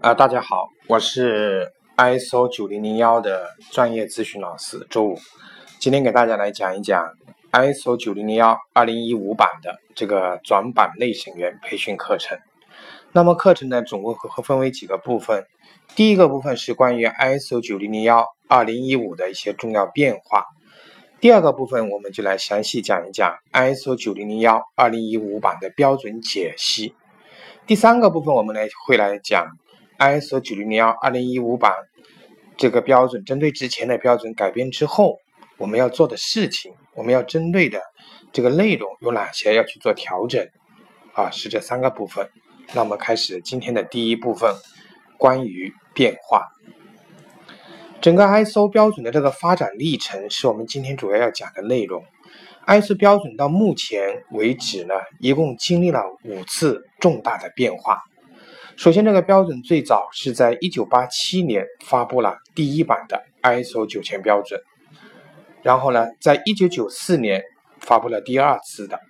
啊，大家好，我是 ISO 九零零幺的专业咨询老师周五，今天给大家来讲一讲 ISO 九零零幺二零一五版的这个转版内审员培训课程。那么课程呢，总共会分为几个部分。第一个部分是关于 ISO 九零零幺二零一五的一些重要变化。第二个部分，我们就来详细讲一讲 ISO 九零零幺二零一五版的标准解析。第三个部分，我们来会来讲。ISO 九零零幺二零一五版这个标准，针对之前的标准改变之后，我们要做的事情，我们要针对的这个内容有哪些要去做调整？啊，是这三个部分。那我们开始今天的第一部分，关于变化。整个 ISO 标准的这个发展历程，是我们今天主要要讲的内容。ISO 标准到目前为止呢，一共经历了五次重大的变化。首先，这个标准最早是在一九八七年发布了第一版的 ISO 九千标准，然后呢，在一九九四年发布了第二次的，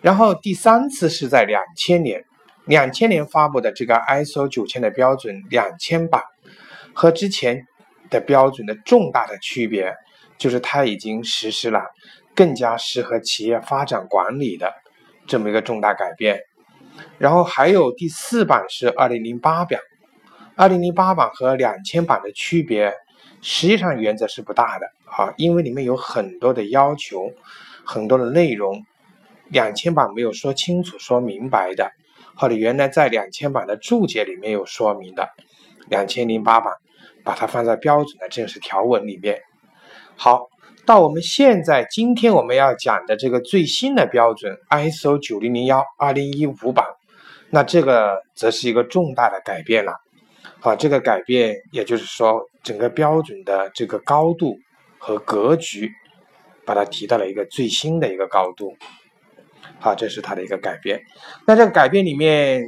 然后第三次是在两千年，两千年发布的这个 ISO 九千的标准两千版，和之前的标准的重大的区别，就是它已经实施了更加适合企业发展管理的这么一个重大改变。然后还有第四版是二零零八版，二零零八版和两千版的区别，实际上原则是不大的啊，因为里面有很多的要求，很多的内容，两千版没有说清楚、说明白的，或者原来在两千版的注解里面有说明的，两千零八版把它放在标准的正式条文里面。好，到我们现在今天我们要讲的这个最新的标准 ISO 九零零幺二零一五版。那这个则是一个重大的改变了，好，这个改变也就是说，整个标准的这个高度和格局，把它提到了一个最新的一个高度，好，这是它的一个改变。那这个改变里面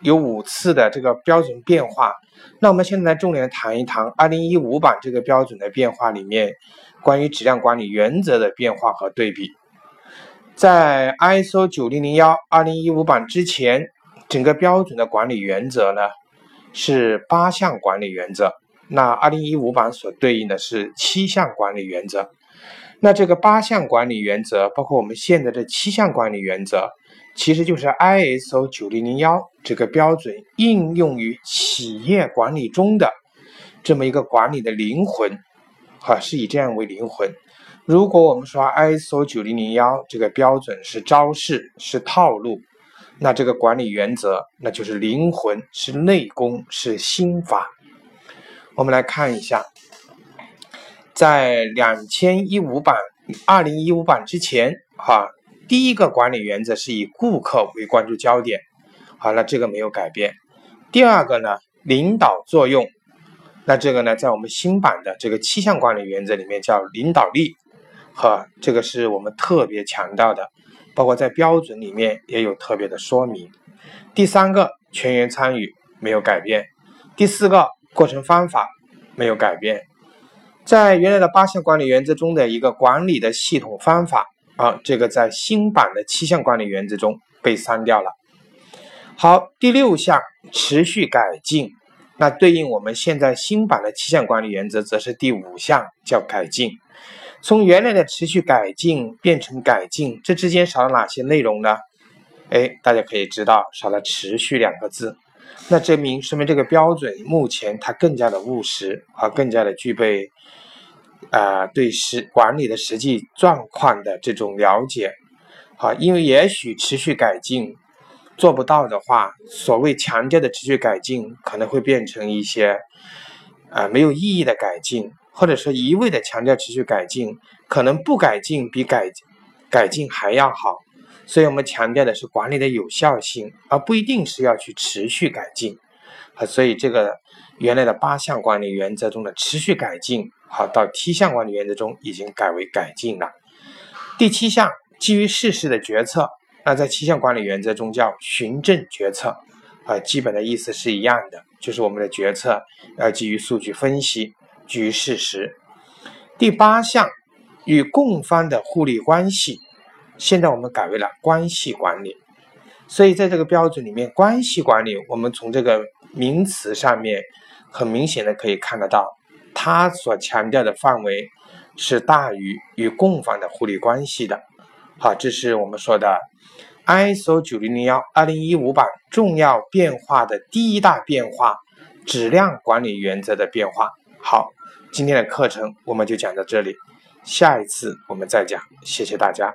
有五次的这个标准变化，那我们现在重点谈一谈二零一五版这个标准的变化里面，关于质量管理原则的变化和对比，在 ISO 九零零幺二零一五版之前。整个标准的管理原则呢，是八项管理原则。那二零一五版所对应的是七项管理原则。那这个八项管理原则，包括我们现在的七项管理原则，其实就是 ISO 九零零幺这个标准应用于企业管理中的这么一个管理的灵魂，哈，是以这样为灵魂。如果我们说 ISO 九零零幺这个标准是招式，是套路。那这个管理原则，那就是灵魂，是内功，是心法。我们来看一下，在两千一五版、二零一五版之前，哈，第一个管理原则是以顾客为关注焦点，好了，这个没有改变。第二个呢，领导作用，那这个呢，在我们新版的这个七项管理原则里面叫领导力，和，这个是我们特别强调的。包括在标准里面也有特别的说明。第三个全员参与没有改变，第四个过程方法没有改变，在原来的八项管理原则中的一个管理的系统方法啊，这个在新版的七项管理原则中被删掉了。好，第六项持续改进，那对应我们现在新版的七项管理原则，则是第五项叫改进。从原来的持续改进变成改进，这之间少了哪些内容呢？哎，大家可以知道少了“持续”两个字，那证明说明这个标准目前它更加的务实啊，更加的具备啊对实管理的实际状况的这种了解啊，因为也许持续改进做不到的话，所谓强调的持续改进可能会变成一些啊没有意义的改进。或者说一味的强调持续改进，可能不改进比改改进还要好。所以我们强调的是管理的有效性，而不一定是要去持续改进。啊，所以这个原来的八项管理原则中的持续改进，好到七项管理原则中已经改为改进了。第七项基于事实的决策，那在七项管理原则中叫循证决策，啊，基本的意思是一样的，就是我们的决策要基于数据分析。基于事实。第八项与供方的互利关系，现在我们改为了关系管理。所以在这个标准里面，关系管理，我们从这个名词上面很明显的可以看得到，它所强调的范围是大于与供方的互利关系的。好，这是我们说的 ISO 九零零幺二零一五版重要变化的第一大变化，质量管理原则的变化。好，今天的课程我们就讲到这里，下一次我们再讲，谢谢大家。